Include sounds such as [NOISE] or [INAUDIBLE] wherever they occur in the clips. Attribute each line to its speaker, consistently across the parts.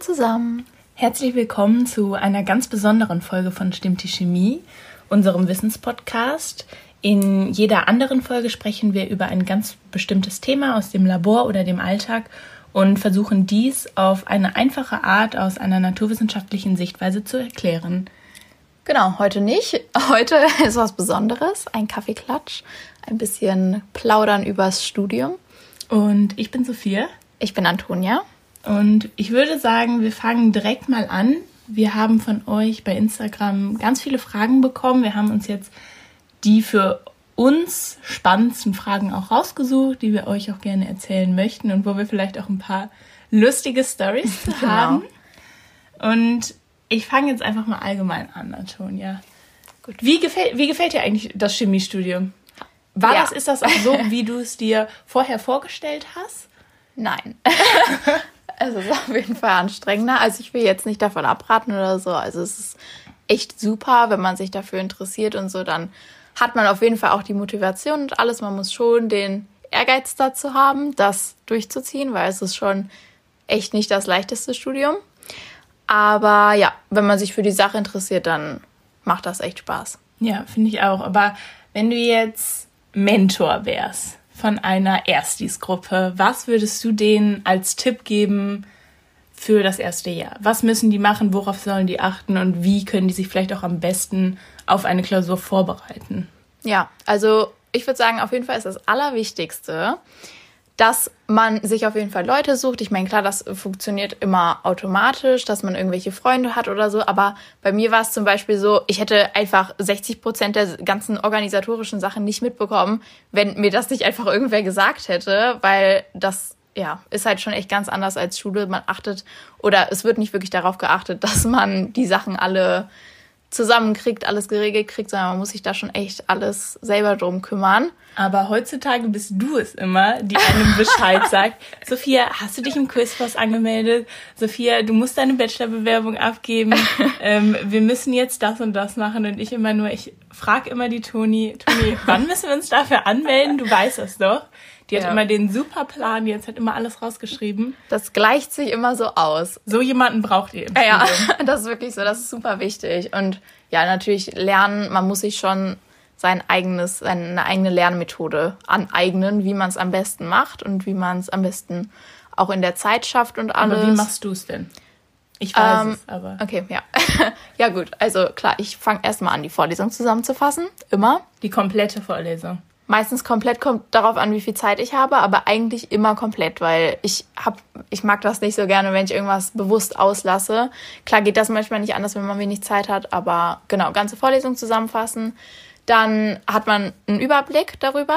Speaker 1: zusammen.
Speaker 2: Herzlich willkommen zu einer ganz besonderen Folge von Stimmt die Chemie, unserem Wissenspodcast. In jeder anderen Folge sprechen wir über ein ganz bestimmtes Thema aus dem Labor oder dem Alltag und versuchen dies auf eine einfache Art aus einer naturwissenschaftlichen Sichtweise zu erklären.
Speaker 1: Genau, heute nicht. Heute [LAUGHS] ist was Besonderes, ein Kaffeeklatsch, ein bisschen plaudern übers Studium.
Speaker 2: Und ich bin Sophia.
Speaker 1: Ich bin Antonia.
Speaker 2: Und ich würde sagen, wir fangen direkt mal an. Wir haben von euch bei Instagram ganz viele Fragen bekommen. Wir haben uns jetzt die für uns spannendsten Fragen auch rausgesucht, die wir euch auch gerne erzählen möchten und wo wir vielleicht auch ein paar lustige Stories genau. haben. Und ich fange jetzt einfach mal allgemein an, Antonia. Gut. Wie gefällt, wie gefällt dir eigentlich das Chemiestudium? War ja. das, ist das auch so, wie du es dir vorher vorgestellt hast?
Speaker 1: Nein. [LAUGHS] es ist auf jeden Fall anstrengender. Also ich will jetzt nicht davon abraten oder so. Also es ist echt super, wenn man sich dafür interessiert und so, dann hat man auf jeden Fall auch die Motivation und alles. Man muss schon den Ehrgeiz dazu haben, das durchzuziehen, weil es ist schon echt nicht das leichteste Studium. Aber ja, wenn man sich für die Sache interessiert, dann macht das echt Spaß.
Speaker 2: Ja, finde ich auch. Aber wenn du jetzt Mentor wärst von einer Erstis-Gruppe, was würdest du denen als Tipp geben für das erste Jahr? Was müssen die machen? Worauf sollen die achten? Und wie können die sich vielleicht auch am besten auf eine Klausur vorbereiten?
Speaker 1: Ja, also ich würde sagen, auf jeden Fall ist das Allerwichtigste, dass man sich auf jeden Fall Leute sucht. Ich meine, klar, das funktioniert immer automatisch, dass man irgendwelche Freunde hat oder so. Aber bei mir war es zum Beispiel so, ich hätte einfach 60 Prozent der ganzen organisatorischen Sachen nicht mitbekommen, wenn mir das nicht einfach irgendwer gesagt hätte, weil das ja, ist halt schon echt ganz anders als Schule. Man achtet oder es wird nicht wirklich darauf geachtet, [LAUGHS] dass man die Sachen alle zusammenkriegt, alles geregelt kriegt, sondern man muss sich da schon echt alles selber drum kümmern.
Speaker 2: Aber heutzutage bist du es immer, die einem Bescheid [LAUGHS] sagt. Sophia, hast du dich im Quizforce angemeldet? Sophia, du musst deine Bachelorbewerbung abgeben. [LAUGHS] ähm, wir müssen jetzt das und das machen. Und ich immer nur, ich frage immer die Toni, Toni, wann müssen wir uns dafür anmelden? Du weißt es doch. Die hat ja. immer den super Plan, die hat immer alles rausgeschrieben.
Speaker 1: Das gleicht sich immer so aus.
Speaker 2: So jemanden braucht ihr.
Speaker 1: Im ja, ja, [LAUGHS] das ist wirklich so, das ist super wichtig. Und ja, natürlich lernen, man muss sich schon sein eigenes, seine eigene Lernmethode aneignen, wie man es am besten macht und wie man es am besten auch in der Zeit schafft und alles.
Speaker 2: Aber wie machst du es denn? Ich weiß ähm, es, aber.
Speaker 1: Okay, ja. [LAUGHS] ja, gut. Also klar, ich fange erstmal an, die Vorlesung zusammenzufassen. Immer.
Speaker 2: Die komplette Vorlesung.
Speaker 1: Meistens komplett kommt darauf an, wie viel Zeit ich habe, aber eigentlich immer komplett, weil ich hab, ich mag das nicht so gerne, wenn ich irgendwas bewusst auslasse. Klar geht das manchmal nicht anders, wenn man wenig Zeit hat, aber genau, ganze Vorlesung zusammenfassen. Dann hat man einen Überblick darüber.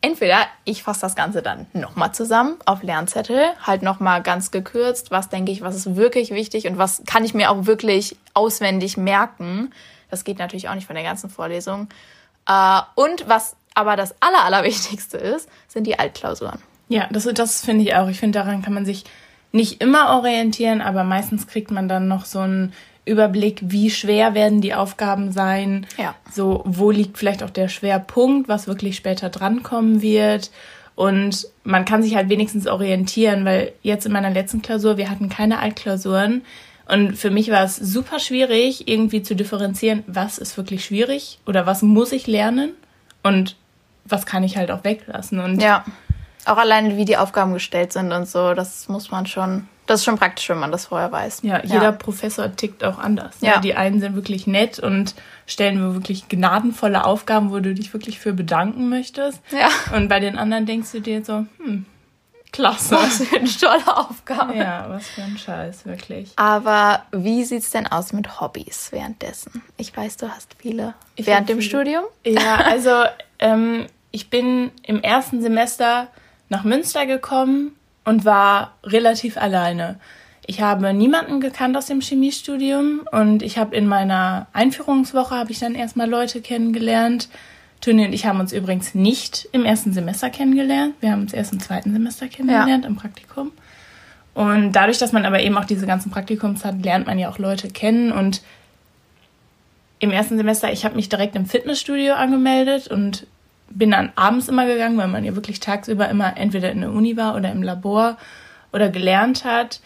Speaker 1: Entweder ich fasse das Ganze dann nochmal zusammen auf Lernzettel, halt nochmal ganz gekürzt, was denke ich, was ist wirklich wichtig und was kann ich mir auch wirklich auswendig merken. Das geht natürlich auch nicht von der ganzen Vorlesung. Äh, und was aber das Aller, Allerwichtigste ist, sind die Altklausuren.
Speaker 2: Ja, das, das finde ich auch. Ich finde, daran kann man sich nicht immer orientieren, aber meistens kriegt man dann noch so einen Überblick, wie schwer werden die Aufgaben sein. Ja. So, wo liegt vielleicht auch der Schwerpunkt, was wirklich später drankommen wird. Und man kann sich halt wenigstens orientieren, weil jetzt in meiner letzten Klausur, wir hatten keine Altklausuren. Und für mich war es super schwierig, irgendwie zu differenzieren, was ist wirklich schwierig oder was muss ich lernen und was kann ich halt auch weglassen. Und
Speaker 1: ja, auch alleine wie die Aufgaben gestellt sind und so, das muss man schon, das ist schon praktisch, wenn man das vorher weiß.
Speaker 2: Ja, jeder ja. Professor tickt auch anders. Ne? Ja. Die einen sind wirklich nett und stellen wirklich gnadenvolle Aufgaben, wo du dich wirklich für bedanken möchtest. Ja. Und bei den anderen denkst du dir so, hm, Klasse.
Speaker 1: Was für eine tolle Aufgabe.
Speaker 2: Ja, was für ein Scheiß, wirklich.
Speaker 1: Aber wie sieht's denn aus mit Hobbys währenddessen? Ich weiß, du hast viele. Ich während dem viele. Studium?
Speaker 2: Ja, [LAUGHS] also ähm, ich bin im ersten Semester nach Münster gekommen und war relativ alleine. Ich habe niemanden gekannt aus dem Chemiestudium und ich habe in meiner Einführungswoche habe ich dann erstmal Leute kennengelernt. Toni und ich haben uns übrigens nicht im ersten Semester kennengelernt. Wir haben uns erst im zweiten Semester kennengelernt, ja. im Praktikum. Und dadurch, dass man aber eben auch diese ganzen Praktikums hat, lernt man ja auch Leute kennen. Und im ersten Semester, ich habe mich direkt im Fitnessstudio angemeldet und bin dann abends immer gegangen, weil man ja wirklich tagsüber immer entweder in der Uni war oder im Labor oder gelernt hat.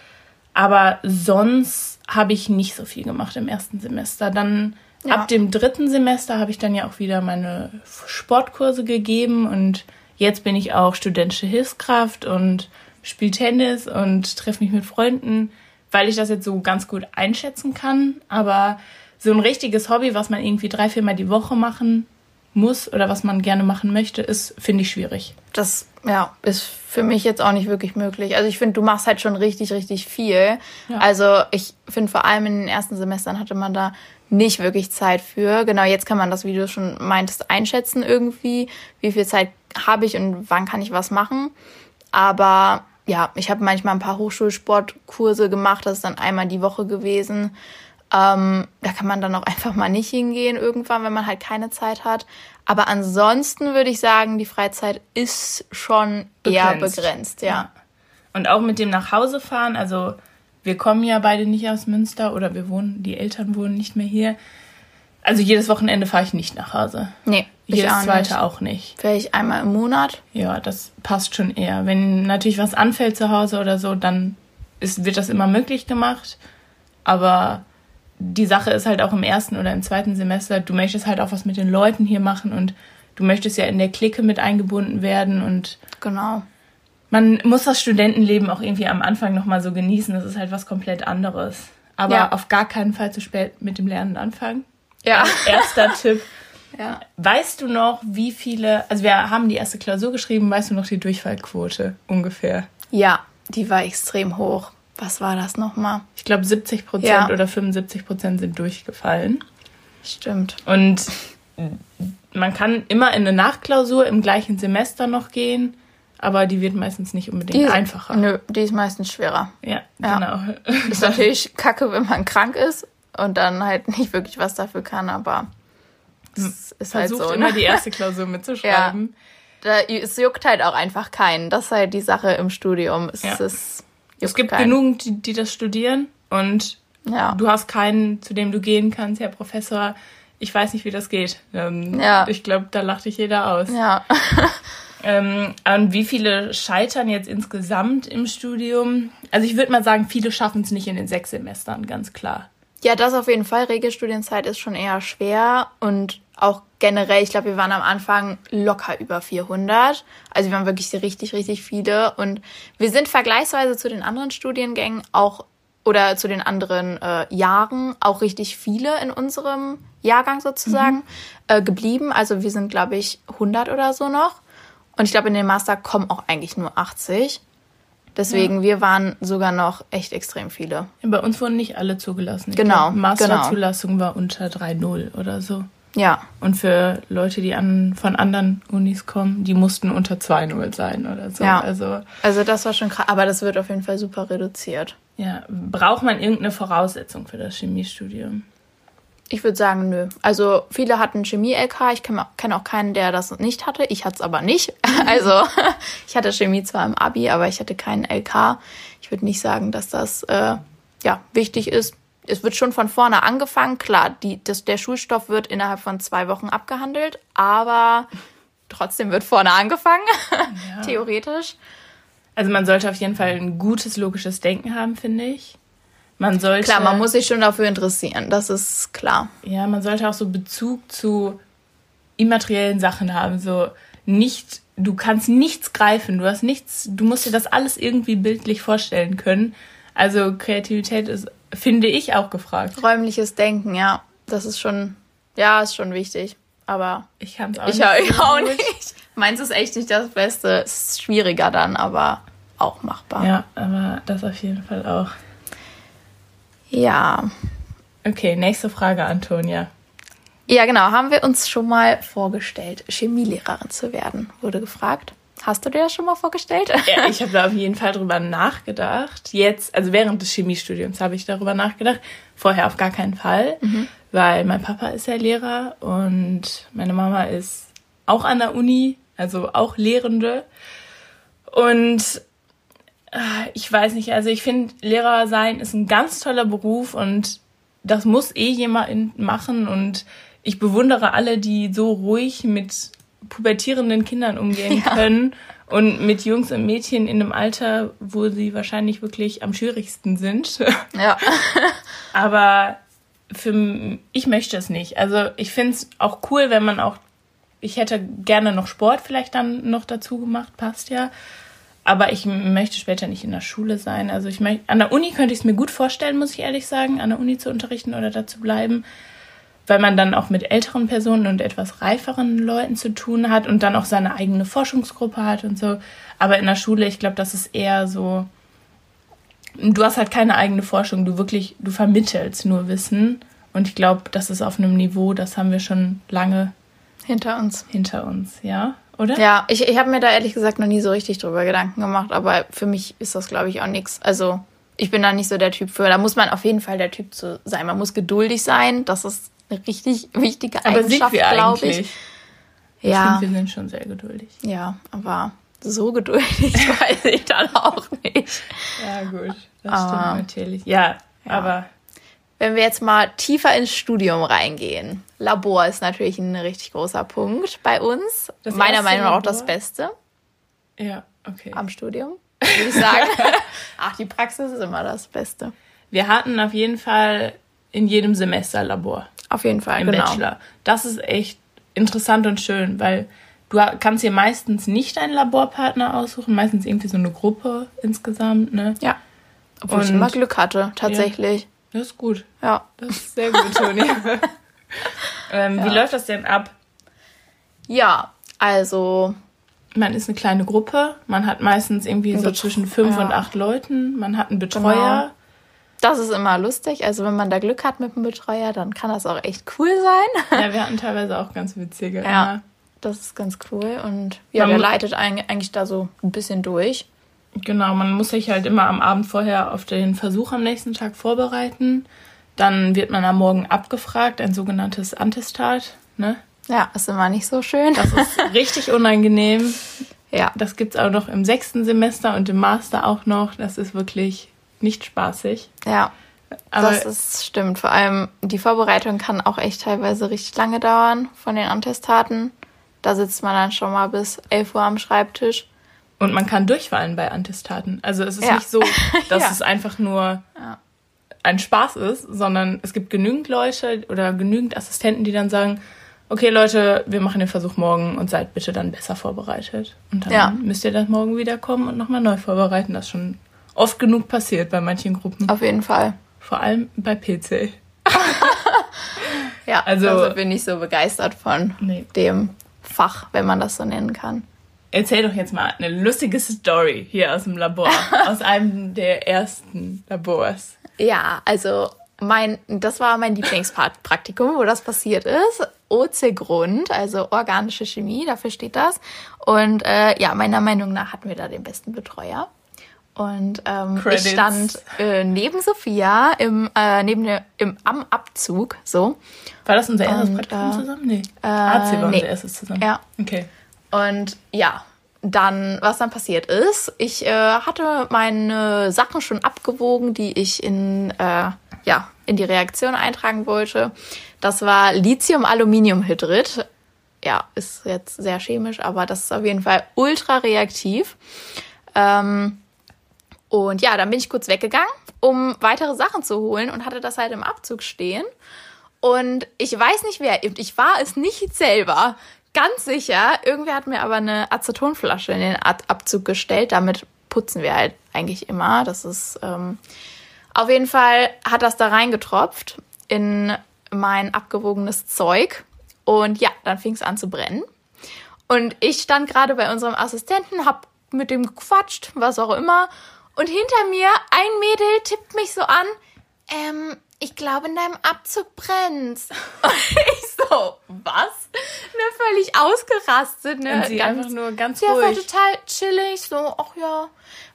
Speaker 2: Aber sonst habe ich nicht so viel gemacht im ersten Semester. Dann ja. ab dem dritten Semester habe ich dann ja auch wieder meine Sportkurse gegeben und jetzt bin ich auch studentische Hilfskraft und spiele Tennis und treffe mich mit Freunden, weil ich das jetzt so ganz gut einschätzen kann. Aber so ein richtiges Hobby, was man irgendwie drei, viermal die Woche machen muss oder was man gerne machen möchte, ist, finde ich, schwierig.
Speaker 1: Das, ja, ist für mich jetzt auch nicht wirklich möglich. Also ich finde, du machst halt schon richtig, richtig viel. Ja. Also ich finde vor allem in den ersten Semestern hatte man da nicht wirklich Zeit für. Genau, jetzt kann man das, wie du schon meintest, einschätzen irgendwie. Wie viel Zeit habe ich und wann kann ich was machen. Aber ja, ich habe manchmal ein paar Hochschulsportkurse gemacht. Das ist dann einmal die Woche gewesen. Ähm, da kann man dann auch [LAUGHS] einfach mal nicht hingehen irgendwann, wenn man halt keine Zeit hat. Aber ansonsten würde ich sagen, die Freizeit ist schon begrenzt. eher begrenzt, ja. ja.
Speaker 2: Und auch mit dem Nachhausefahren, also wir kommen ja beide nicht aus Münster oder wir wohnen, die Eltern wohnen nicht mehr hier. Also jedes Wochenende fahre ich nicht nach Hause. Nee. Jedes auch zweite
Speaker 1: nicht. auch nicht. Vielleicht einmal im Monat.
Speaker 2: Ja, das passt schon eher. Wenn natürlich was anfällt zu Hause oder so, dann ist, wird das immer möglich gemacht. Aber die Sache ist halt auch im ersten oder im zweiten Semester, du möchtest halt auch was mit den Leuten hier machen und du möchtest ja in der Clique mit eingebunden werden und genau. Man muss das Studentenleben auch irgendwie am Anfang nochmal so genießen. Das ist halt was komplett anderes. Aber ja. auf gar keinen Fall zu spät mit dem Lernen anfangen. Ja. Erster [LAUGHS] Tipp. Ja. Weißt du noch, wie viele, also wir haben die erste Klausur geschrieben, weißt du noch die Durchfallquote ungefähr?
Speaker 1: Ja, die war extrem hoch was war das nochmal?
Speaker 2: Ich glaube 70 Prozent ja. oder 75 Prozent sind durchgefallen.
Speaker 1: Stimmt.
Speaker 2: Und man kann immer in eine Nachklausur im gleichen Semester noch gehen, aber die wird meistens nicht unbedingt
Speaker 1: die,
Speaker 2: einfacher.
Speaker 1: Nö, die ist meistens schwerer. Ja, ja. genau. [LAUGHS] Ist natürlich kacke, wenn man krank ist und dann halt nicht wirklich was dafür kann, aber
Speaker 2: es ist halt so. immer ne? die erste Klausur mitzuschreiben. [LAUGHS]
Speaker 1: Ja. Da, es juckt halt auch einfach keinen. Das ist halt die Sache im Studium. Es ja. ist
Speaker 2: es gibt keinen. genug, die, die das studieren und ja. du hast keinen, zu dem du gehen kannst, Herr Professor. Ich weiß nicht, wie das geht. Ähm, ja. Ich glaube, da lacht dich jeder aus. Ja. [LAUGHS] ähm, und wie viele scheitern jetzt insgesamt im Studium? Also ich würde mal sagen, viele schaffen es nicht in den sechs Semestern, ganz klar.
Speaker 1: Ja, das auf jeden Fall. Regelstudienzeit ist schon eher schwer und auch generell, ich glaube, wir waren am Anfang locker über 400. Also wir waren wirklich richtig, richtig viele. Und wir sind vergleichsweise zu den anderen Studiengängen auch oder zu den anderen äh, Jahren auch richtig viele in unserem Jahrgang sozusagen mhm. äh, geblieben. Also wir sind, glaube ich, 100 oder so noch. Und ich glaube, in den Master kommen auch eigentlich nur 80. Deswegen, ja. wir waren sogar noch echt extrem viele.
Speaker 2: Ja, bei uns wurden nicht alle zugelassen. Ich genau. Masterzulassung genau. war unter 3,0 oder so. Ja. Und für Leute, die an, von anderen Unis kommen, die mussten unter 2-0 sein oder so. Ja.
Speaker 1: Also, also das war schon krass, aber das wird auf jeden Fall super reduziert.
Speaker 2: Ja. Braucht man irgendeine Voraussetzung für das Chemiestudium?
Speaker 1: Ich würde sagen, nö. Also viele hatten Chemie-LK. Ich kenne auch keinen, der das nicht hatte. Ich hatte es aber nicht. [LAUGHS] Also [LAUGHS] ich hatte Chemie zwar im Abi, aber ich hatte keinen LK. Ich würde nicht sagen, dass das äh, ja wichtig ist es wird schon von vorne angefangen. Klar, die, das, der Schulstoff wird innerhalb von zwei Wochen abgehandelt, aber trotzdem wird vorne angefangen, [LAUGHS] ja. theoretisch.
Speaker 2: Also man sollte auf jeden Fall ein gutes logisches Denken haben, finde ich. Man sollte
Speaker 1: klar, man muss sich schon dafür interessieren, das ist klar.
Speaker 2: Ja, man sollte auch so Bezug zu immateriellen Sachen haben, so nicht du kannst nichts greifen, du hast nichts, du musst dir das alles irgendwie bildlich vorstellen können. Also Kreativität ist finde ich auch gefragt.
Speaker 1: Räumliches Denken, ja. Das ist schon, ja, ist schon wichtig. Aber
Speaker 2: ich kann es auch,
Speaker 1: ich nicht. Ich [LAUGHS] auch nicht. Meins ist echt nicht das Beste. Es ist schwieriger dann, aber auch machbar.
Speaker 2: Ja, aber das auf jeden Fall auch.
Speaker 1: Ja.
Speaker 2: Okay, nächste Frage, Antonia.
Speaker 1: Ja, genau. Haben wir uns schon mal vorgestellt, Chemielehrerin zu werden? Wurde gefragt. Hast du dir das schon mal vorgestellt?
Speaker 2: Ja, [LAUGHS] ich habe da auf jeden Fall drüber nachgedacht. Jetzt, also während des Chemiestudiums habe ich darüber nachgedacht. Vorher auf gar keinen Fall, mhm. weil mein Papa ist ja Lehrer und meine Mama ist auch an der Uni, also auch Lehrende. Und ich weiß nicht, also ich finde, Lehrer sein ist ein ganz toller Beruf und das muss eh jemand machen und ich bewundere alle, die so ruhig mit pubertierenden Kindern umgehen [LAUGHS] ja. können und mit Jungs und Mädchen in einem Alter, wo sie wahrscheinlich wirklich am schwierigsten sind. [LAUGHS] Ja. [LAUGHS] Aber für ich möchte es nicht. Also ich finde es auch cool, wenn man auch, ich hätte gerne noch Sport vielleicht dann noch dazu gemacht, passt ja. Aber ich möchte später nicht in der Schule sein. Also ich möchte, an der Uni könnte ich es mir gut vorstellen, muss ich ehrlich sagen, an der Uni zu unterrichten oder da zu bleiben weil man dann auch mit älteren Personen und etwas reiferen Leuten zu tun hat und dann auch seine eigene Forschungsgruppe hat und so. Aber in der Schule, ich glaube, das ist eher so, du hast halt keine eigene Forschung, du wirklich, du vermittelst nur Wissen. Und ich glaube, das ist auf einem Niveau, das haben wir schon lange
Speaker 1: hinter uns.
Speaker 2: Hinter uns, ja, oder?
Speaker 1: Ja, ich, ich habe mir da ehrlich gesagt noch nie so richtig drüber Gedanken gemacht, aber für mich ist das, glaube ich, auch nichts. Also ich bin da nicht so der Typ für. Da muss man auf jeden Fall der Typ zu sein. Man muss geduldig sein. Das ist eine richtig wichtige Eigenschaft, glaube ich.
Speaker 2: Ja. Ich finde, wir sind schon sehr geduldig.
Speaker 1: Ja, aber so geduldig [LAUGHS] weiß ich dann auch nicht.
Speaker 2: Ja, gut. Das aber, stimmt natürlich. Ja, ja, aber.
Speaker 1: Wenn wir jetzt mal tiefer ins Studium reingehen. Labor ist natürlich ein richtig großer Punkt bei uns. Das Meiner Meinung nach auch das Beste.
Speaker 2: Ja, okay.
Speaker 1: Am Studium, würde ich sagen. [LAUGHS] Ach, die Praxis ist immer das Beste.
Speaker 2: Wir hatten auf jeden Fall in jedem Semester Labor.
Speaker 1: Auf jeden Fall,
Speaker 2: im genau. Bachelor. Das ist echt interessant und schön, weil du kannst hier meistens nicht einen Laborpartner aussuchen, meistens irgendwie so eine Gruppe insgesamt, ne?
Speaker 1: Ja. Obwohl und, ich immer Glück hatte, tatsächlich. Ja,
Speaker 2: das ist gut.
Speaker 1: Ja.
Speaker 2: Das ist sehr gut, Toni. [LAUGHS] ähm, ja. Wie läuft das denn ab?
Speaker 1: Ja, also.
Speaker 2: Man ist eine kleine Gruppe, man hat meistens irgendwie so zwischen fünf ja. und acht Leuten, man hat einen Betreuer. Genau.
Speaker 1: Das ist immer lustig. Also wenn man da Glück hat mit dem Betreuer, dann kann das auch echt cool sein.
Speaker 2: Ja, wir [LAUGHS] hatten teilweise auch ganz witzige.
Speaker 1: Ja, immer. das ist ganz cool. Und ja, man der leitet eigentlich da so ein bisschen durch.
Speaker 2: Genau, man muss sich halt immer am Abend vorher auf den Versuch am nächsten Tag vorbereiten. Dann wird man am Morgen abgefragt, ein sogenanntes Antestat. Ne?
Speaker 1: Ja, ist immer nicht so schön.
Speaker 2: Das ist [LAUGHS] richtig unangenehm. Ja. Das gibt es auch noch im sechsten Semester und im Master auch noch. Das ist wirklich nicht spaßig.
Speaker 1: Ja. Aber das ist, stimmt. Vor allem die Vorbereitung kann auch echt teilweise richtig lange dauern von den Antestaten. Da sitzt man dann schon mal bis 11 Uhr am Schreibtisch.
Speaker 2: Und man kann durchfallen bei Antestaten. Also es ist ja. nicht so, [LAUGHS] dass ja. es einfach nur ja. ein Spaß ist, sondern es gibt genügend Leute oder genügend Assistenten, die dann sagen, okay Leute, wir machen den Versuch morgen und seid bitte dann besser vorbereitet. Und dann müsst ihr dann morgen wiederkommen und nochmal neu vorbereiten. Das ist schon oft genug passiert bei manchen Gruppen.
Speaker 1: Auf jeden Fall.
Speaker 2: Vor allem bei PC. [LAUGHS]
Speaker 1: ja, also, also bin ich so begeistert von nee. dem Fach, wenn man das so nennen kann.
Speaker 2: Erzähl doch jetzt mal eine lustige Story hier aus dem Labor, [LAUGHS] aus einem der ersten Labors.
Speaker 1: Ja, also mein, das war mein Lieblingspraktikum, wo das passiert ist. OC Grund, also organische Chemie, dafür steht das. Und äh, ja, meiner Meinung nach hatten wir da den besten Betreuer. Und ähm, ich stand äh, neben Sophia im, äh, neben der, im, am Abzug. So.
Speaker 2: War das unser erstes und, Praktikum äh, zusammen? Nee. Äh, AC war nee. unser erstes zusammen.
Speaker 1: Ja.
Speaker 2: Okay.
Speaker 1: Und ja, dann, was dann passiert ist, ich äh, hatte meine Sachen schon abgewogen, die ich in, äh, ja, in die Reaktion eintragen wollte. Das war Lithium-Aluminiumhydrid. Ja, ist jetzt sehr chemisch, aber das ist auf jeden Fall ultra reaktiv. Ähm, und ja, dann bin ich kurz weggegangen, um weitere Sachen zu holen und hatte das halt im Abzug stehen. Und ich weiß nicht wer, ich war es nicht selber. Ganz sicher. Irgendwer hat mir aber eine Acetonflasche in den Abzug gestellt. Damit putzen wir halt eigentlich immer. Das ist ähm, auf jeden Fall hat das da reingetropft in mein abgewogenes Zeug. Und ja, dann fing es an zu brennen. Und ich stand gerade bei unserem Assistenten, hab mit dem gequatscht, was auch immer. Und hinter mir ein Mädel tippt mich so an. Ähm, ich glaube, in deinem Abzug brennt's. Und [LAUGHS] ich so, was? Ne, völlig ausgerastet, ne?
Speaker 2: Und sie ganz, einfach nur ganz
Speaker 1: sie ruhig. war total chillig, so, ach ja.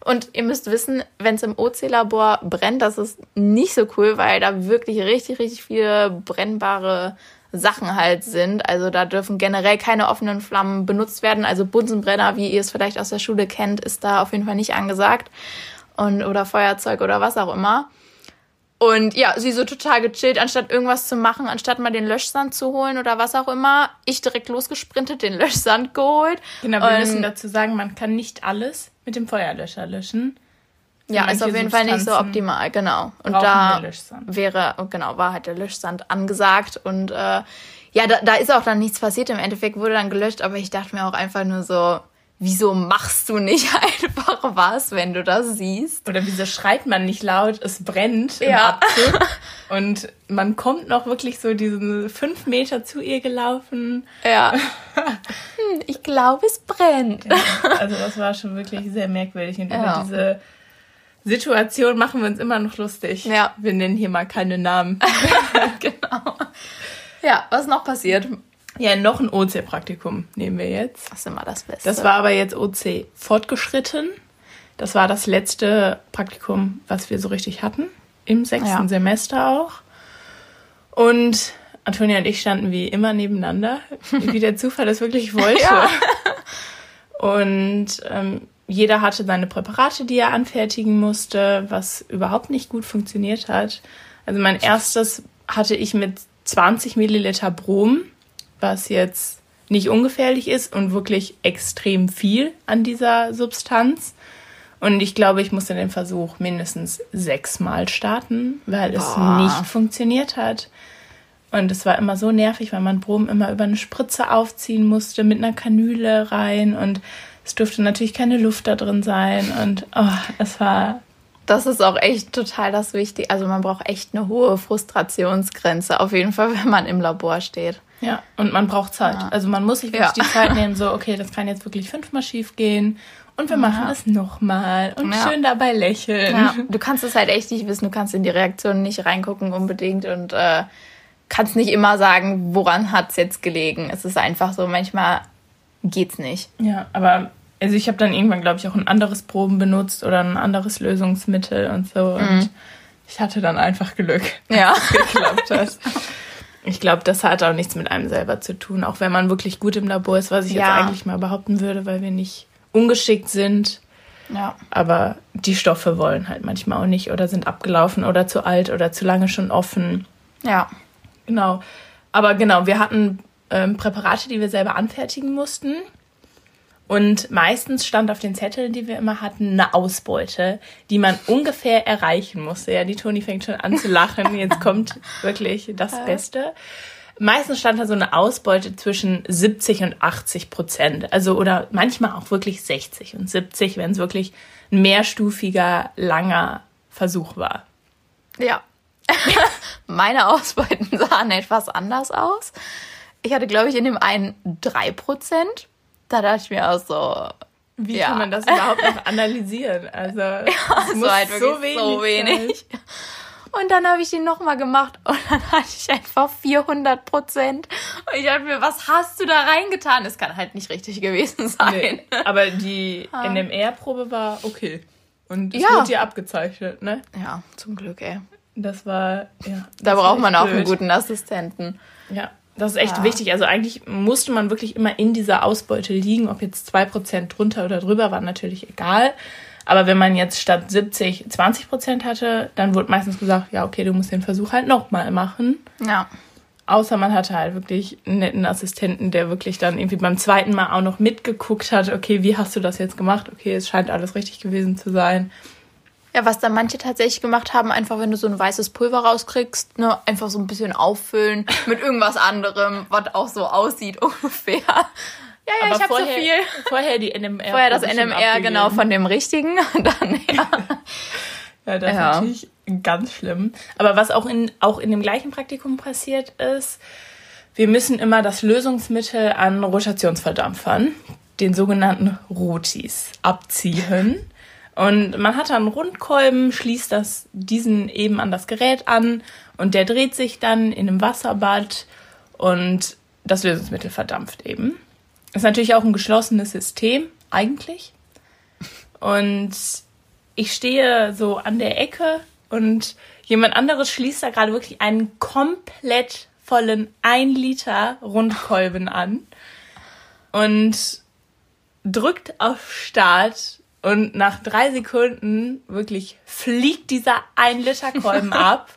Speaker 1: Und ihr müsst wissen, wenn es im OC-Labor brennt, das ist nicht so cool, weil da wirklich richtig, richtig viele brennbare Sachen halt sind. Also da dürfen generell keine offenen Flammen benutzt werden. Also Bunsenbrenner, wie ihr es vielleicht aus der Schule kennt, ist da auf jeden Fall nicht angesagt. Und, oder Feuerzeug oder was auch immer. Und ja, sie so total gechillt, anstatt irgendwas zu machen, anstatt mal den Löschsand zu holen oder was auch immer. Ich direkt losgesprintet, den [LAUGHS] Löschsand geholt.
Speaker 2: Genau, wir müssen dazu sagen, man kann nicht alles mit dem Feuerlöscher löschen.
Speaker 1: Ja, ist auf jeden Fall nicht so optimal, genau. Und da wäre, genau, war halt der Löschsand angesagt und äh, ja, da, da ist auch dann nichts passiert. Im Endeffekt wurde dann gelöscht, aber ich dachte mir auch einfach nur so, wieso machst du nicht [LAUGHS] einfach was, wenn du das siehst?
Speaker 2: Oder wieso schreit man nicht laut, es brennt im ja. Abzug? [LAUGHS] Und man kommt noch wirklich so diesen fünf Meter zu ihr gelaufen. Ja. [LAUGHS]
Speaker 1: Hm, ich glaube, es brennt. Ja,
Speaker 2: also das war schon wirklich sehr merkwürdig. Und ja. über diese Situation machen wir uns immer noch lustig. Ja. Wir nennen hier mal keine Namen.
Speaker 1: genau. Ja, was noch passiert?
Speaker 2: Ja, noch ein OC-Praktikum nehmen wir jetzt.
Speaker 1: Das ist immer das Beste.
Speaker 2: Das war aber jetzt OC fortgeschritten. Das war das letzte Praktikum, was wir so richtig hatten. Im sechsten ja. Semester auch. Und Antonia und ich standen wie immer nebeneinander, wie der Zufall es wirklich [LAUGHS] wollte. ja. Und ähm, jeder hatte seine Präparate, die er anfertigen musste, was überhaupt nicht gut funktioniert hat. Also mein erstes hatte ich mit 20 Milliliter Brom, was jetzt nicht ungefährlich ist und wirklich extrem viel an dieser Substanz. Und ich glaube, ich musste den Versuch mindestens sechsmal starten, weil es Boah. nicht funktioniert hat. Und es war immer so nervig, weil man Brom immer über eine Spritze aufziehen musste, mit einer Kanüle rein. Und es durfte natürlich keine Luft da drin sein und oh, es war.
Speaker 1: Das ist auch echt total das Wichtige. Also man braucht echt eine hohe Frustrationsgrenze, auf jeden Fall, wenn man im Labor steht.
Speaker 2: Ja, und man braucht Zeit. Ja. Also man muss sich wirklich ja. die Zeit nehmen, so, okay, das kann jetzt wirklich fünfmal schief gehen. Und wir machen es nochmal und ja. schön dabei lächeln. Ja.
Speaker 1: Du kannst es halt echt nicht wissen, du kannst in die Reaktionen nicht reingucken unbedingt und äh, kannst nicht immer sagen, woran hat es jetzt gelegen. Es ist einfach so, manchmal geht's nicht.
Speaker 2: Ja, aber also ich habe dann irgendwann, glaube ich, auch ein anderes Proben benutzt oder ein anderes Lösungsmittel und so. Mhm. Und ich hatte dann einfach Glück, ja. dass es geklappt hat. [LAUGHS] Ich glaube, das hat auch nichts mit einem selber zu tun, auch wenn man wirklich gut im Labor ist, was ich ja. jetzt eigentlich mal behaupten würde, weil wir nicht ungeschickt sind. Ja. Aber die Stoffe wollen halt manchmal auch nicht oder sind abgelaufen oder zu alt oder zu lange schon offen. Ja. Genau. Aber genau, wir hatten ähm, Präparate, die wir selber anfertigen mussten. Und meistens stand auf den Zetteln, die wir immer hatten, eine Ausbeute, die man ungefähr erreichen musste. Ja, die Toni fängt schon an zu lachen. Jetzt [LAUGHS] kommt wirklich das Beste. Meistens stand da so eine Ausbeute zwischen 70 und 80 Prozent. Also, oder manchmal auch wirklich 60 und 70, wenn es wirklich ein mehrstufiger, langer Versuch war.
Speaker 1: Ja. [LAUGHS] Meine Ausbeuten sahen etwas anders aus. Ich hatte, glaube ich, in dem einen 3 Prozent da dachte ich mir auch so,
Speaker 2: wie ja. kann man das überhaupt noch analysieren? Also, [LAUGHS] ja, es muss halt
Speaker 1: so wenig. So wenig. Und dann habe ich den nochmal gemacht und dann hatte ich einfach 400 Prozent. Und ich dachte mir, was hast du da reingetan? Es kann halt nicht richtig gewesen sein. Nee,
Speaker 2: aber [LAUGHS] die ah. NMR-Probe war okay. Und es ja. wurde dir abgezeichnet, ne?
Speaker 1: Ja, zum Glück, ey.
Speaker 2: Das war, ja.
Speaker 1: Da braucht man auch blöd. einen guten Assistenten.
Speaker 2: Ja. Das ist echt ja. wichtig. Also eigentlich musste man wirklich immer in dieser Ausbeute liegen. Ob jetzt 2% drunter oder drüber, war natürlich egal. Aber wenn man jetzt statt 70 20 Prozent hatte, dann wurde meistens gesagt, ja, okay, du musst den Versuch halt nochmal machen. Ja. Außer man hatte halt wirklich einen netten Assistenten, der wirklich dann irgendwie beim zweiten Mal auch noch mitgeguckt hat, okay, wie hast du das jetzt gemacht? Okay, es scheint alles richtig gewesen zu sein.
Speaker 1: Ja, was dann manche tatsächlich gemacht haben, einfach wenn du so ein weißes Pulver rauskriegst, ne, einfach so ein bisschen auffüllen [LAUGHS] mit irgendwas anderem, was auch so aussieht [LAUGHS] ungefähr. Ja, ja, Aber ich habe so viel.
Speaker 2: Vorher die NMR. [LAUGHS]
Speaker 1: Vorher das NMR, genau, von dem richtigen. Dann, ja.
Speaker 2: ja, das ja. ist natürlich ganz schlimm. Aber was auch in, auch in dem gleichen Praktikum passiert ist, wir müssen immer das Lösungsmittel an Rotationsverdampfern, den sogenannten Rotis, abziehen. Und man hat dann einen Rundkolben, schließt das, diesen eben an das Gerät an und der dreht sich dann in einem Wasserbad und das Lösungsmittel verdampft eben. Ist natürlich auch ein geschlossenes System, eigentlich. Und ich stehe so an der Ecke und jemand anderes schließt da gerade wirklich einen komplett vollen 1 Liter Rundkolben an und drückt auf Start Und nach drei Sekunden wirklich fliegt dieser ein Liter Kolben [LAUGHS] ab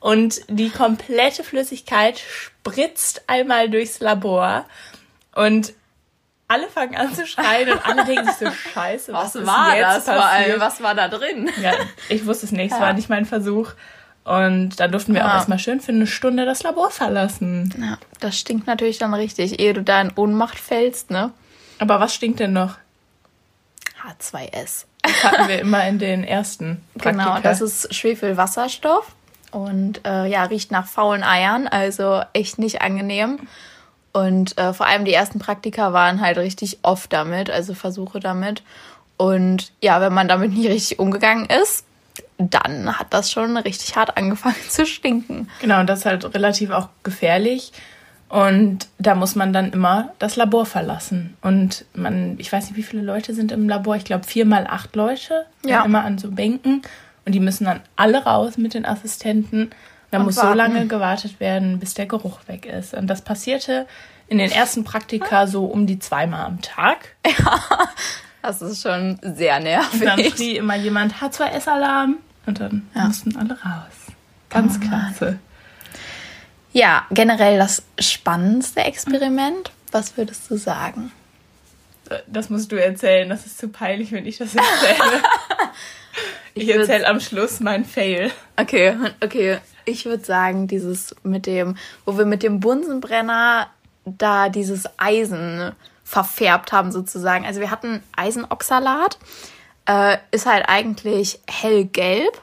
Speaker 2: und die komplette Flüssigkeit spritzt einmal durchs Labor und alle fangen an zu schreien und alle denken sich so, [LAUGHS] scheiße, was, was war
Speaker 1: das passiert? vor allem? Was war da drin?
Speaker 2: Ja, ich wusste es nicht, es ja. war nicht mein Versuch. Und dann durften wir ja. auch erstmal schön für eine Stunde das Labor verlassen.
Speaker 1: Ja, das stinkt natürlich dann richtig, ehe du da in Ohnmacht fällst, ne?
Speaker 2: Aber was stinkt denn noch?
Speaker 1: H2S.
Speaker 2: Das hatten wir immer in den ersten [LAUGHS]
Speaker 1: Praktika. Genau, das ist Schwefelwasserstoff und äh, ja, riecht nach faulen Eiern, also echt nicht angenehm. Und äh, vor allem die ersten Praktika waren halt richtig oft damit, also Versuche damit. Und ja, wenn man damit nicht richtig umgegangen ist, dann hat das schon richtig hart angefangen [LAUGHS] zu stinken.
Speaker 2: Genau, und das ist halt relativ auch gefährlich. Und da muss man dann immer das Labor verlassen. Und man, ich weiß nicht, wie viele Leute sind im Labor. Ich glaube, vier mal acht Leute. Ja. Immer an so Bänken. Und die müssen dann alle raus mit den Assistenten. Da muss warten. so lange gewartet werden, bis der Geruch weg ist. Und das passierte in den ersten Praktika so um die zweimal am Tag. [LAUGHS]
Speaker 1: Ja, das ist schon sehr nervig.
Speaker 2: Und dann schrie immer jemand H2S-Alarm und dann ja. mussten alle raus. Ganz oh, klasse.
Speaker 1: Ja, generell das spannendste Experiment. Was würdest du sagen?
Speaker 2: Das musst du erzählen. Das ist zu peinlich, wenn ich das erzähle. [LAUGHS] ich, ich erzähle am Schluss mein Fail.
Speaker 1: Okay, okay ich würde sagen, dieses mit dem, wo wir mit dem Bunsenbrenner da dieses Eisen verfärbt haben sozusagen. Also wir hatten Eisenoxalat, äh, ist halt eigentlich hellgelb.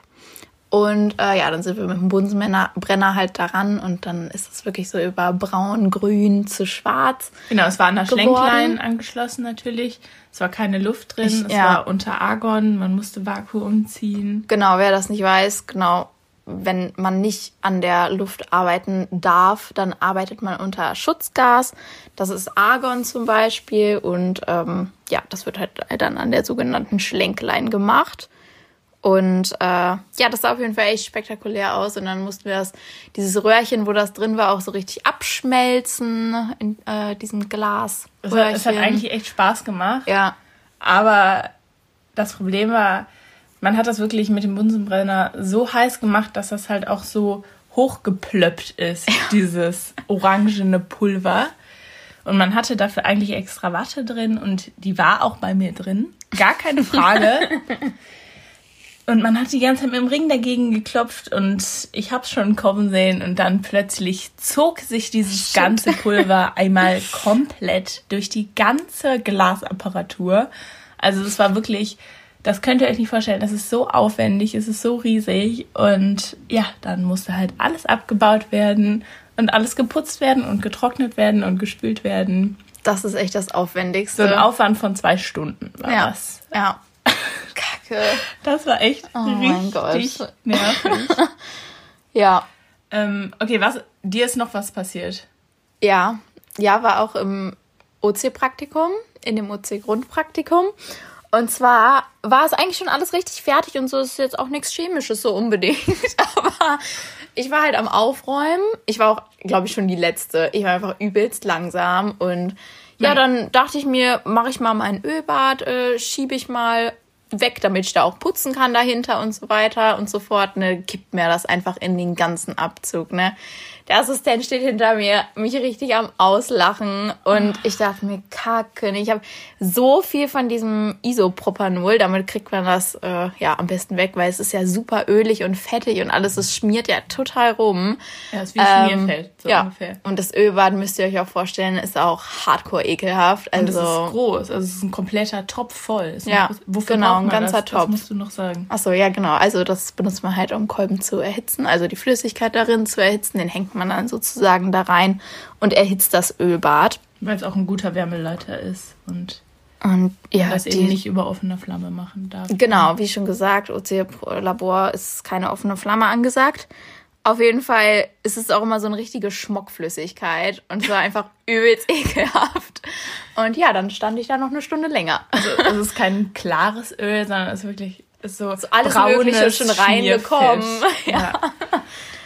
Speaker 1: Und äh, ja, dann sind wir mit dem Bunsenbrenner halt daran und dann ist es wirklich so über braun, grün zu schwarz.
Speaker 2: Genau, es war an der Schlenklein angeschlossen natürlich. Es war keine Luft drin, ich, es ja. war unter Argon, man musste Vakuum ziehen.
Speaker 1: Genau, wer das nicht weiß, genau, wenn man nicht an der Luft arbeiten darf, dann arbeitet man unter Schutzgas. Das ist Argon zum Beispiel. Und ähm, ja, das wird halt dann an der sogenannten Schlenklein gemacht. Und äh, ja, das sah auf jeden Fall echt spektakulär aus. Und dann mussten wir das, dieses Röhrchen, wo das drin war, auch so richtig abschmelzen in äh, diesem Glas.
Speaker 2: Es hat, es hat eigentlich echt Spaß gemacht.
Speaker 1: Ja.
Speaker 2: Aber das Problem war, man hat das wirklich mit dem Bunsenbrenner so heiß gemacht, dass das halt auch so hochgeplöppt ist, ja. dieses orangene Pulver. Und man hatte dafür eigentlich extra Watte drin und die war auch bei mir drin. Gar keine Frage. [LAUGHS] und man hat die ganze Zeit mit dem Ring dagegen geklopft und ich hab's schon kommen sehen und dann plötzlich zog sich dieses ganze Pulver [LAUGHS] einmal komplett durch die ganze Glasapparatur. Also es war wirklich das könnt ihr euch nicht vorstellen. Das ist so aufwendig, es ist so riesig. Und ja, dann musste halt alles abgebaut werden und alles geputzt werden und getrocknet werden und gespült werden.
Speaker 1: Das ist echt das Aufwendigste.
Speaker 2: So ein Aufwand von zwei Stunden war
Speaker 1: ja.
Speaker 2: das.
Speaker 1: Ja. [LAUGHS] Kacke.
Speaker 2: Das war echt oh richtig nervig. [LAUGHS]
Speaker 1: ja.
Speaker 2: Ähm, okay, was, dir ist noch was passiert?
Speaker 1: Ja. Ja, war auch im OC-Praktikum, in dem OC-Grundpraktikum. Und zwar war es eigentlich schon alles richtig fertig und so ist jetzt auch nichts Chemisches so unbedingt. [LAUGHS] Aber ich war halt am Aufräumen. Ich war auch, glaube ich, schon die letzte. Ich war einfach übelst langsam und ja, dann dachte ich mir, mache ich mal mein Ölbad, äh, schiebe ich mal weg, damit ich da auch putzen kann dahinter und so weiter und so fort. Ne, kippt mir das einfach in den ganzen Abzug. Ne, der Assistent steht hinter mir, mich richtig am Auslachen. Und ich dachte mir, kacke, ich habe so viel von diesem Isopropanol, damit kriegt man das äh, ja am besten weg, weil es ist ja super ölig und fettig und alles, es schmiert ja total rum.
Speaker 2: Ja, ist wie ähm, Schmierfeld, so
Speaker 1: ja. ungefähr. Und das Ölbad müsst ihr euch auch vorstellen, ist auch hardcore ekelhaft. Also, und es
Speaker 2: ist groß, also es ist ein kompletter Topf voll. Ist
Speaker 1: ja,
Speaker 2: wofür
Speaker 1: genau, ein ganzer
Speaker 2: das?
Speaker 1: Topf. Das
Speaker 2: musst du noch sagen.
Speaker 1: Achso, ja genau. Also das benutzt man halt, um Kolben zu erhitzen, also die Flüssigkeit darin zu erhitzen, den hängt man man dann sozusagen da rein und erhitzt das Ölbad.
Speaker 2: Weil es auch ein guter Wärmeleiter ist und,
Speaker 1: und ja,
Speaker 2: das eben nicht über offene Flamme machen darf.
Speaker 1: Genau, wie schon gesagt, OC-Labor ist keine offene Flamme angesagt. Auf jeden Fall ist es auch immer so eine richtige Schmockflüssigkeit und war einfach [LAUGHS] übelst ekelhaft. Und ja, dann stand ich da noch eine Stunde länger.
Speaker 2: Also es ist kein klares Öl, sondern es ist wirklich so,
Speaker 1: so alles Mögliche schon reingekommen. [LAUGHS]
Speaker 2: Ja. ja.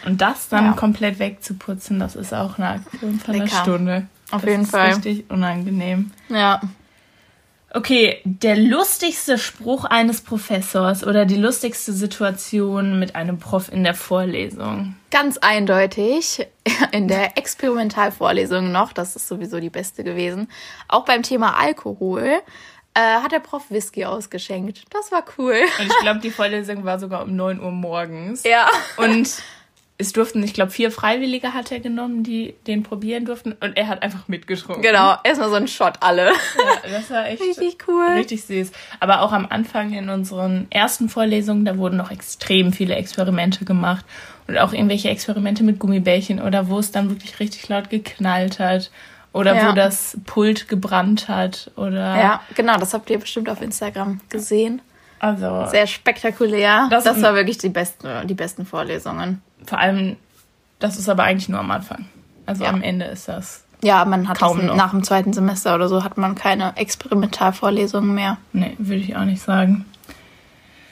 Speaker 2: Und das dann ja. komplett wegzuputzen, das ist auch eine Aktion von Lecker. einer Stunde.
Speaker 1: Auf das jeden Fall.
Speaker 2: Richtig unangenehm.
Speaker 1: Ja.
Speaker 2: Okay, der lustigste Spruch eines Professors oder die lustigste Situation mit einem Prof in der Vorlesung.
Speaker 1: Ganz eindeutig [LAUGHS] in der Experimentalvorlesung noch, das ist sowieso die beste gewesen, auch beim Thema Alkohol. Äh, hat der Prof Whisky ausgeschenkt. Das war cool.
Speaker 2: Und ich glaube, die Vorlesung war sogar um 9 Uhr morgens.
Speaker 1: Ja.
Speaker 2: Und es durften, ich glaube, vier Freiwillige hat er genommen, die den probieren durften. Und er hat einfach mitgetrunken.
Speaker 1: Genau, erstmal so ein Shot alle.
Speaker 2: Ja, das war echt
Speaker 1: Richtig cool.
Speaker 2: richtig süß. Aber auch am Anfang in unseren ersten Vorlesungen, da wurden noch extrem viele Experimente gemacht. Und auch irgendwelche Experimente mit Gummibärchen oder wo es dann wirklich richtig laut geknallt hat. Oder
Speaker 1: Ja.
Speaker 2: wo das Pult gebrannt hat. Oder
Speaker 1: Ja, genau, das habt ihr bestimmt auf Instagram gesehen.
Speaker 2: also
Speaker 1: Sehr spektakulär.
Speaker 2: Das-
Speaker 1: Das, war wirklich die besten, die besten Vorlesungen.
Speaker 2: vor allem, das ist aber eigentlich nur am Anfang. Also
Speaker 1: Ja.
Speaker 2: am Ende ist das.
Speaker 1: Ja, man hat
Speaker 2: Kaum
Speaker 1: nach dem zweiten Semester oder so hat man keine Experimentalvorlesungen mehr.
Speaker 2: Nee, würde ich auch nicht sagen.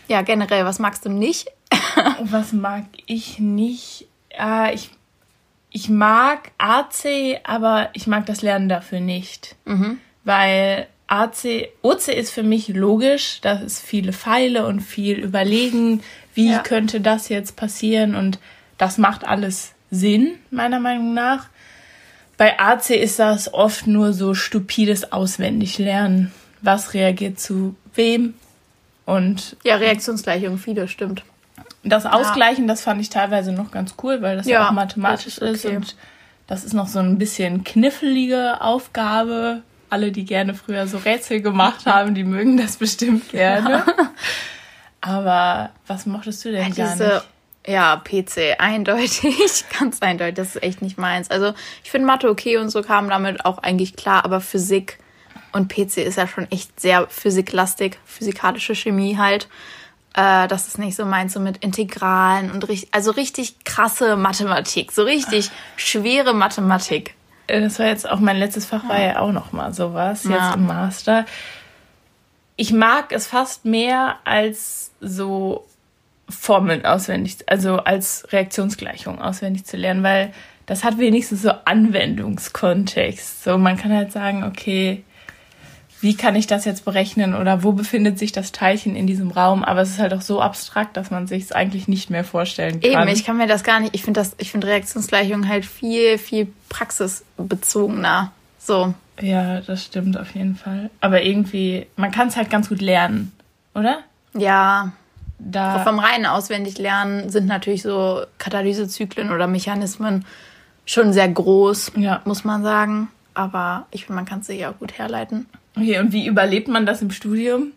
Speaker 1: Ja, generell, was magst du nicht? [LAUGHS]
Speaker 2: Was mag ich nicht? Äh, ich, ich mag AC, aber ich mag das Lernen dafür nicht. Weil AC, OC ist für mich logisch, da ist viele Pfeile und viel überlegen, wie
Speaker 1: Ja.
Speaker 2: könnte das jetzt passieren und das macht alles Sinn, meiner Meinung nach. Bei AC ist das oft nur so stupides Auswendiglernen. Was reagiert zu wem? Und
Speaker 1: Ja, Reaktionsgleichung, viele, stimmt.
Speaker 2: Das Ausgleichen, das fand ich teilweise noch ganz cool, weil das ja,
Speaker 1: Ja,
Speaker 2: auch mathematisch
Speaker 1: das ist
Speaker 2: ist
Speaker 1: okay.
Speaker 2: und das ist noch so ein bisschen knifflige Aufgabe. Alle, die gerne früher so Rätsel gemacht haben, die mögen das bestimmt gerne. [LAUGHS] Aber was mochtest du denn gar
Speaker 1: Diese,
Speaker 2: nicht?
Speaker 1: ja, PC, eindeutig, [LAUGHS] ganz eindeutig, das ist echt nicht meins. Also ich finde Mathe okay und so kam damit auch eigentlich klar, aber Physik und PC ist ja schon echt sehr physiklastig, physikalische Chemie halt. Äh, das ist nicht so meins, so mit Integralen und richtig, also richtig krasse Mathematik, so richtig schwere Mathematik.
Speaker 2: Äh, Das war jetzt auch mein letztes Fach, war ja auch noch mal sowas, jetzt
Speaker 1: Ja.
Speaker 2: im Master. Ich mag es fast mehr als so Formeln auswendig, also als Reaktionsgleichung auswendig zu lernen, weil das hat wenigstens so Anwendungskontext. So, man kann halt sagen, okay, wie kann ich das jetzt berechnen oder wo befindet sich das Teilchen in diesem Raum? Aber es ist halt auch so abstrakt, dass man sich es eigentlich nicht mehr vorstellen kann.
Speaker 1: Eben, ich kann mir das gar nicht, ich finde das, ich finde Reaktionsgleichung halt viel, viel praxisbezogener. So.
Speaker 2: Ja, das stimmt auf jeden Fall. Aber irgendwie, man kann es halt ganz gut lernen, oder?
Speaker 1: Ja,
Speaker 2: Da,
Speaker 1: Vom reinen Auswendiglernen sind natürlich so Katalysezyklen oder Mechanismen schon sehr groß,
Speaker 2: Ja.
Speaker 1: muss man sagen. Aber ich finde, man kann es sich auch gut herleiten.
Speaker 2: okay, und wie überlebt man das im Studium?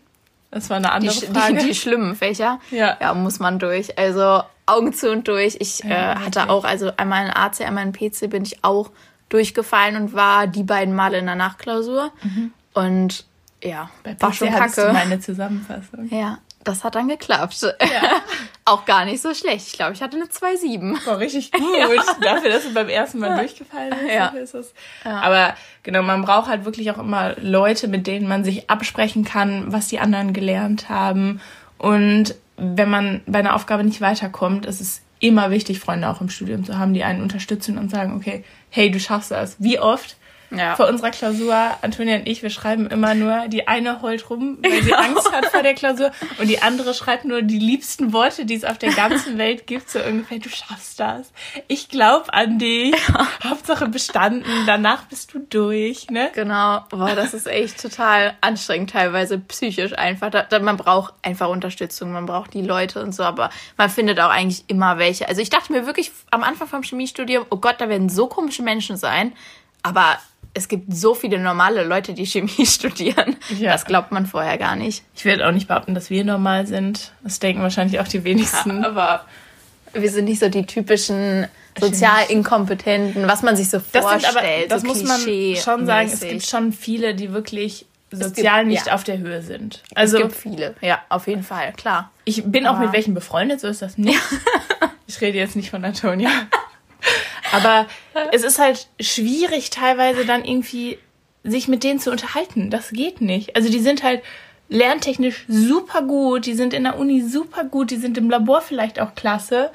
Speaker 2: Das war eine
Speaker 1: Die,
Speaker 2: andere
Speaker 1: sch-
Speaker 2: Frage.
Speaker 1: die, die schlimmen Fächer,
Speaker 2: Ja.
Speaker 1: ja, muss man durch. Also Augen zu und durch. Ich
Speaker 2: Ja,
Speaker 1: äh, hatte
Speaker 2: wirklich.
Speaker 1: auch, also einmal in AC, einmal in PC bin ich auch durchgefallen und war die beiden Male in der Nachklausur. Und ja.
Speaker 2: Bei
Speaker 1: war schon
Speaker 2: hattest du
Speaker 1: kacke.
Speaker 2: meine Zusammenfassung.
Speaker 1: Ja, das hat dann geklappt. [LAUGHS] auch gar nicht so schlecht. Ich glaube, ich hatte eine 2,7.
Speaker 2: War richtig [LAUGHS] gut. Dafür, dass du beim ersten Mal durchgefallen bist.
Speaker 1: Ja.
Speaker 2: Ist. Aber genau, man braucht halt wirklich auch immer Leute, mit denen man sich absprechen kann, was die anderen gelernt haben. Und wenn man bei einer Aufgabe nicht weiterkommt, ist es immer wichtig, Freunde auch im Studium zu haben, die einen unterstützen und sagen, okay, hey, du schaffst das. Wie oft?
Speaker 1: Ja.
Speaker 2: Vor unserer Klausur, Antonia und ich, wir schreiben immer nur, die eine heult rum, weil sie Angst hat vor der Klausur und die andere schreibt nur die liebsten Worte, die es auf der ganzen Welt gibt, so ungefähr, du schaffst das. Ich glaub an dich. Hauptsache bestanden, danach bist du durch, ne?
Speaker 1: Genau, boah, das ist echt total anstrengend, teilweise psychisch einfach. Da, da, man braucht einfach Unterstützung, man braucht die Leute und so, aber man findet auch eigentlich immer welche. Also ich dachte mir wirklich am Anfang vom Chemiestudium, oh Gott, da werden so komische Menschen sein, aber es gibt so viele normale Leute, die Chemie [LAUGHS] studieren.
Speaker 2: Ja.
Speaker 1: Das glaubt man vorher gar nicht.
Speaker 2: Ich will auch nicht behaupten, dass wir normal sind. Das denken wahrscheinlich auch die wenigsten. [LAUGHS]
Speaker 1: Aber wir sind nicht so die typischen sozial inkompetenten, was man sich so
Speaker 2: Das
Speaker 1: vorstellt.
Speaker 2: aber, das
Speaker 1: so
Speaker 2: muss man schon sagen, es gibt schon viele, die wirklich sozial
Speaker 1: gibt-
Speaker 2: nicht
Speaker 1: ja.
Speaker 2: auf der Höhe sind.
Speaker 1: es
Speaker 2: Also
Speaker 1: gibt viele, ja, auf jeden Fall, klar.
Speaker 2: Ich bin auch
Speaker 1: Aber-
Speaker 2: mit welchen befreundet, so ist das nicht. [LAUGHS] ich rede jetzt nicht von Antonia. Aber es ist halt schwierig, teilweise dann irgendwie sich mit denen zu unterhalten. Das geht nicht. Also die sind halt lerntechnisch super gut, die sind in der Uni super gut, die sind im Labor vielleicht auch klasse.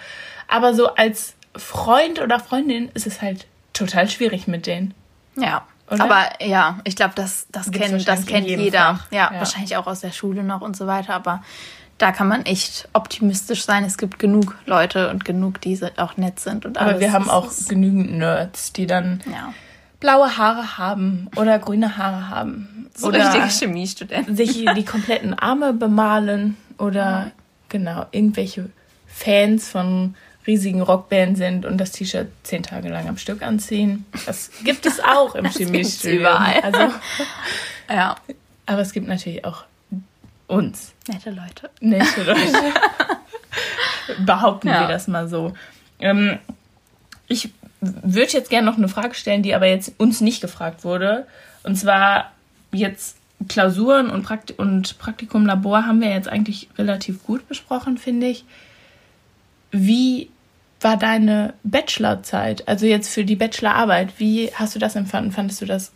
Speaker 2: Aber so als Freund oder Freundin ist es halt total schwierig mit denen.
Speaker 1: Ja. Oder? Aber ja, ich glaube, das, das, kennt, das kennt jeder. Ja, ja, wahrscheinlich auch aus der Schule noch und so weiter. Aber da kann man echt optimistisch sein. Es gibt genug Leute und genug, die auch nett sind. Und
Speaker 2: Aber wir haben auch genügend Nerds, die dann ja. blaue Haare haben oder grüne Haare haben. So oder richtige Chemiestudenten. Sich die kompletten Arme bemalen oder ja. genau irgendwelche Fans von riesigen Rockband sind und das T-Shirt zehn Tage lang am Stück anziehen. Das gibt es auch im [LAUGHS] Chemiestudium. überall. Also, ja. Aber es gibt natürlich auch uns.
Speaker 1: Nette Leute. Nette
Speaker 2: Leute. [LAUGHS] Behaupten ja. wir das mal so. Ähm, ich würde jetzt gerne noch eine Frage stellen, die aber jetzt uns nicht gefragt wurde. Und zwar jetzt Klausuren und, Prakti und Praktikum Labor haben wir jetzt eigentlich relativ gut besprochen, finde ich. Wie war deine Bachelorzeit? Also jetzt für die Bachelorarbeit, wie hast du das empfunden? Fandest du das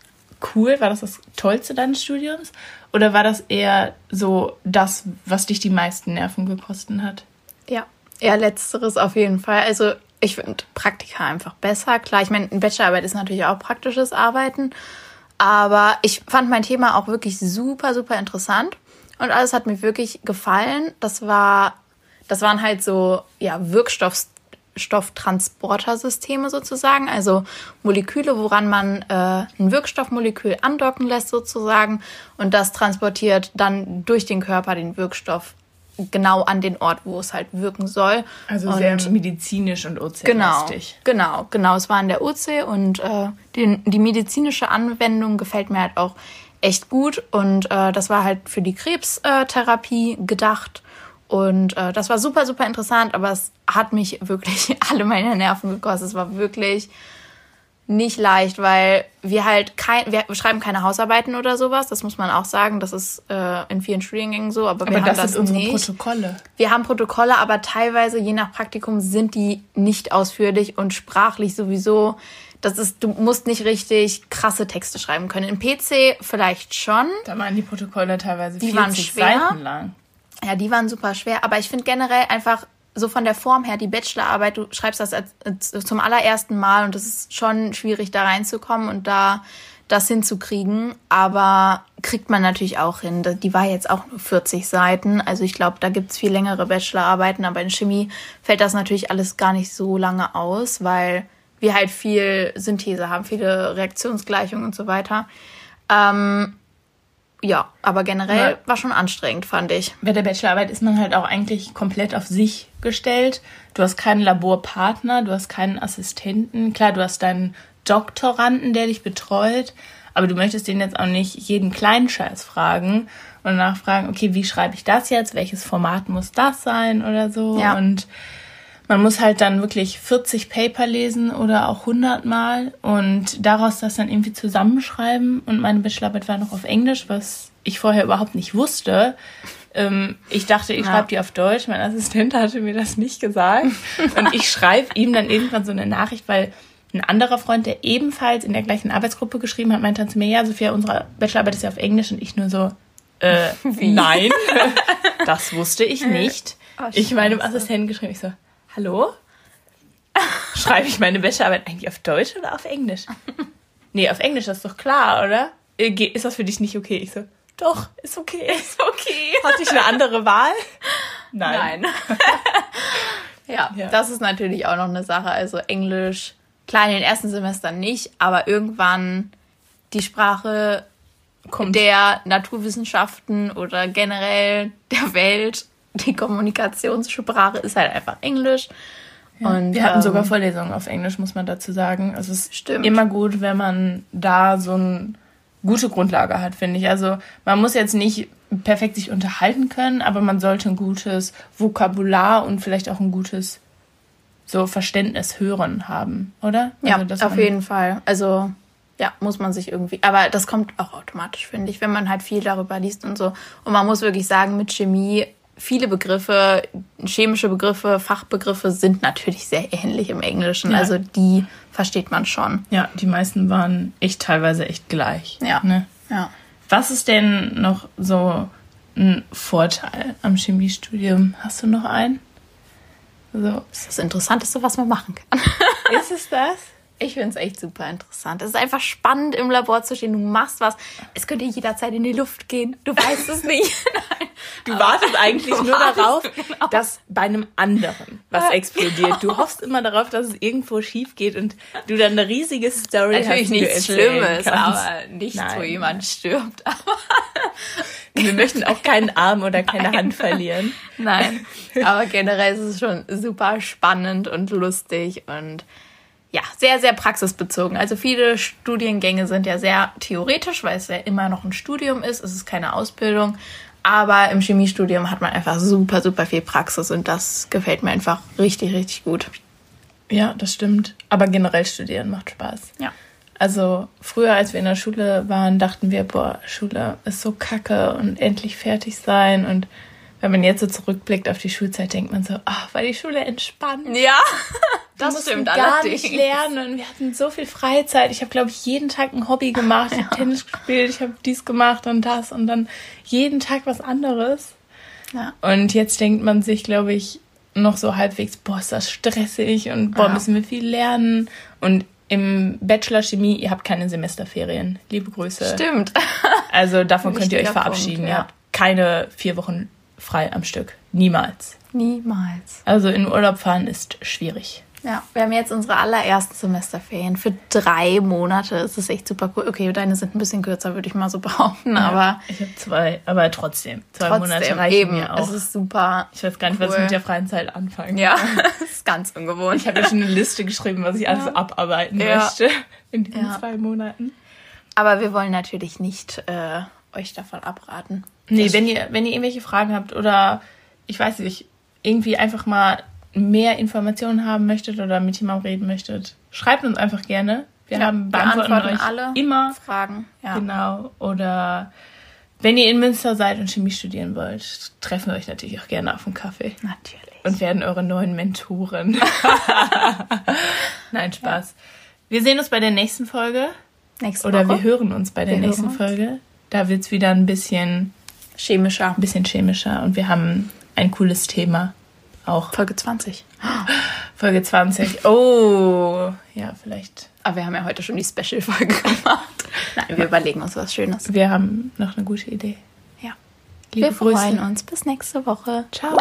Speaker 2: cool? War das das Tollste deines Studiums? Oder war das eher so das, was dich die meisten Nerven gekostet hat?
Speaker 1: Ja, eher letzteres auf jeden Fall. Also ich finde Praktika einfach besser. Klar, ich meine, Bachelorarbeit ist natürlich auch praktisches Arbeiten. Aber ich fand mein Thema auch wirklich super, super interessant. Und alles hat mir wirklich gefallen. Das war das waren halt so ja, Wirkstofftransportersysteme sozusagen, also Moleküle, woran man äh, ein Wirkstoffmolekül andocken lässt sozusagen und das transportiert dann durch den Körper den Wirkstoff genau an den Ort, wo es halt wirken soll.
Speaker 2: Also und sehr medizinisch und OC.
Speaker 1: Genau, genau, genau. Es war in der OC und äh, die, die medizinische Anwendung gefällt mir halt auch echt gut und äh, das war halt für die Krebstherapie gedacht und äh, das war super, super interessant, aber es hat mich wirklich [LAUGHS] alle meine Nerven gekostet. Es war wirklich nicht leicht, weil wir halt kein, wir schreiben keine Hausarbeiten oder sowas. Das muss man auch sagen. Das ist äh, in vielen Studiengängen so, aber, aber wir haben das, das sind unsere nicht. Protokolle. Wir haben Protokolle, aber teilweise je nach Praktikum sind die nicht ausführlich und sprachlich sowieso. Das ist, du musst nicht richtig krasse Texte schreiben können. Im PC vielleicht schon.
Speaker 2: Da waren die Protokolle teilweise die 40 waren schwer. Seiten lang.
Speaker 1: Ja, die waren super schwer, aber ich finde generell einfach so von der Form her, die Bachelorarbeit, du schreibst das als, als, zum allerersten Mal und es ist schon schwierig, da reinzukommen und da das hinzukriegen, aber kriegt man natürlich auch hin. Die war jetzt auch nur 40 Seiten, also ich glaube, da gibt's viel längere Bachelorarbeiten, aber in Chemie fällt das natürlich alles gar nicht so lange aus, weil wir halt viel Synthese haben, viele Reaktionsgleichungen und so weiter. Ähm, ja, aber generell ja. war schon anstrengend, fand ich.
Speaker 2: Bei der Bachelorarbeit ist man halt auch eigentlich komplett auf sich gestellt. Du hast keinen Laborpartner, du hast keinen Assistenten. Klar, du hast deinen Doktoranden, der dich betreut, aber du möchtest den jetzt auch nicht jeden kleinen Scheiß fragen und nachfragen, okay, wie schreibe ich das jetzt? Welches Format muss das sein oder so? Ja. Und man muss halt dann wirklich 40 Paper lesen oder auch 100 Mal und daraus das dann irgendwie zusammenschreiben. Und meine Bachelorarbeit war noch auf Englisch, was ich vorher überhaupt nicht wusste. Ähm, ich dachte, ich ja. schreibe die auf Deutsch. Mein Assistent hatte mir das nicht gesagt. und ich schreibe ihm dann irgendwann so eine Nachricht, weil ein anderer Freund, der ebenfalls in der gleichen Arbeitsgruppe geschrieben hat, meinte dann zu mir, ja, Sophia, unsere Bachelorarbeit ist ja auf Englisch und ich nur so, äh, nein, das wusste ich nicht. Oh, ich meinem Assistenten geschrieben, ich so, hallo? [LAUGHS] Schreibe ich meine Bachelorarbeit eigentlich auf Deutsch oder auf Englisch? [LAUGHS] Nee, auf Englisch, das ist doch klar, oder? Äh, ist das für dich nicht okay? Ich so, doch, ist okay. [LAUGHS] Ist okay. Hatte ich eine andere Wahl?
Speaker 1: Nein. Nein. ja, ja, das ist natürlich auch noch eine Sache. Also Englisch, klar, in den ersten Semestern nicht, aber irgendwann die Sprache Kommt. der Naturwissenschaften oder generell der Welt die Kommunikationssprache ist halt einfach Englisch.
Speaker 2: Ja, und, wir hatten ähm, sogar Vorlesungen auf Englisch, muss man dazu sagen. Also es ist stimmt. immer gut, wenn man da so eine gute Grundlage hat, finde ich. Also man muss jetzt nicht perfekt sich unterhalten können, aber man sollte ein gutes Vokabular und vielleicht auch ein gutes so Verständnis hören haben, oder?
Speaker 1: Also, ja, auf jeden Fall. Also ja, muss man sich irgendwie. Aber das kommt auch automatisch, finde ich, wenn man halt viel darüber liest und so. Und man muss wirklich sagen, mit Chemie viele Begriffe, chemische Begriffe, Fachbegriffe sind natürlich sehr ähnlich im Englischen. Ja. Also die versteht man schon.
Speaker 2: Ja, die meisten waren echt teilweise echt gleich.
Speaker 1: Ja. Ne? ja.
Speaker 2: Was ist denn noch so ein Vorteil am Chemiestudium? Hast du noch einen?
Speaker 1: So. Das ist das Interessanteste, was man machen kann.
Speaker 2: ist es das? [LAUGHS]
Speaker 1: Ich finde es echt super interessant. Es ist einfach spannend, im Labor zu stehen. Du machst was. Es könnte jederzeit in die Luft gehen. Du weißt es nicht. [LAUGHS]
Speaker 2: Du wartest eigentlich du nur darauf, genau. dass bei einem anderen was explodiert. Du hoffst immer darauf, dass es irgendwo schief geht und du dann eine riesige Story
Speaker 1: Natürlich
Speaker 2: hast.
Speaker 1: Natürlich nichts Schlimmes, aber nichts, Nein. wo jemand stirbt. [LAUGHS]
Speaker 2: Wir möchten auch keinen Arm oder keine Nein. Hand verlieren.
Speaker 1: Nein, aber generell ist es schon super spannend und lustig und ja, sehr, sehr praxisbezogen. Also viele Studiengänge sind ja sehr theoretisch, weil es ja immer noch ein Studium ist. Es ist keine Ausbildung. Aber im Chemiestudium hat man einfach super, super viel Praxis und das gefällt mir einfach richtig, richtig gut.
Speaker 2: Ja, das stimmt. Aber generell studieren macht Spaß.
Speaker 1: Ja.
Speaker 2: Also früher, als wir in der Schule waren, dachten wir, boah, Schule ist so kacke und endlich fertig sein. Und wenn man jetzt so zurückblickt auf die Schulzeit, denkt man so, ach, war die Schule entspannt.
Speaker 1: Ja, [LAUGHS]
Speaker 2: das stimmt gar allerdings. nicht lernen. Und wir hatten so viel Freizeit. Ich habe, glaube ich, jeden Tag ein Hobby gemacht. [LAUGHS] Ich habe Tennis gespielt, ich habe dies gemacht und das und dann jeden Tag was anderes.
Speaker 1: Ja.
Speaker 2: Und jetzt denkt man sich, glaube ich, noch so halbwegs, boah, ist das stressig und boah, ja. müssen wir viel lernen. Und im Bachelor Chemie, ihr habt keine Semesterferien. Liebe Grüße.
Speaker 1: Stimmt.
Speaker 2: Also davon [LAUGHS] könnt ihr euch verabschieden. Punkt, ja. Ihr habt keine vier Wochen frei am Stück. Niemals.
Speaker 1: Niemals.
Speaker 2: Also in Urlaub fahren ist schwierig.
Speaker 1: Ja, wir haben jetzt unsere allerersten Semesterferien für drei Monate. Es ist echt super cool. Okay, deine sind ein bisschen kürzer, würde ich mal so [LAUGHS] behaupten, ja, aber.
Speaker 2: Ich habe zwei, aber trotzdem. Zwei
Speaker 1: trotzdem,
Speaker 2: Monate reichen
Speaker 1: eben.
Speaker 2: mir auch.
Speaker 1: Es ist super.
Speaker 2: Ich weiß gar nicht, cool. was ich mit der freien Zeit anfangen
Speaker 1: Ja, das [LAUGHS] ist ganz ungewohnt.
Speaker 2: Ich habe ja schon eine Liste geschrieben, was ich ja. alles abarbeiten ja. möchte in diesen ja. zwei Monaten.
Speaker 1: Aber wir wollen natürlich nicht äh, euch davon abraten.
Speaker 2: Nee, wenn ihr, wenn ihr irgendwelche Fragen habt oder ich weiß nicht, irgendwie einfach mal mehr Informationen haben möchtet oder mit jemandem reden möchtet, schreibt uns einfach gerne. Wir ja, haben beantworten, wir euch alle immer
Speaker 1: Fragen.
Speaker 2: Ja. Genau. Oder wenn ihr in Münster seid und Chemie studieren wollt, treffen wir euch natürlich auch gerne auf einen Kaffee.
Speaker 1: Natürlich.
Speaker 2: Und werden eure neuen Mentoren. [LAUGHS] Nein, Spaß. Ja. Wir sehen uns bei der nächsten Folge.
Speaker 1: Nächste
Speaker 2: Oder Woche. wir hören uns bei der wir nächsten Folge. Da wird es wieder ein bisschen
Speaker 1: chemischer.
Speaker 2: Ein bisschen chemischer. Und wir haben ein cooles Thema auch.
Speaker 1: Folge 20. [GASPS]
Speaker 2: Folge 20. Oh, ja, vielleicht.
Speaker 1: Aber wir haben ja heute schon die Special-Folge gemacht. Nein, wir überlegen uns was Schönes.
Speaker 2: Wir haben noch eine gute Idee.
Speaker 1: Ja. Liebe wir Grüße. freuen uns. Bis nächste Woche.
Speaker 2: Ciao.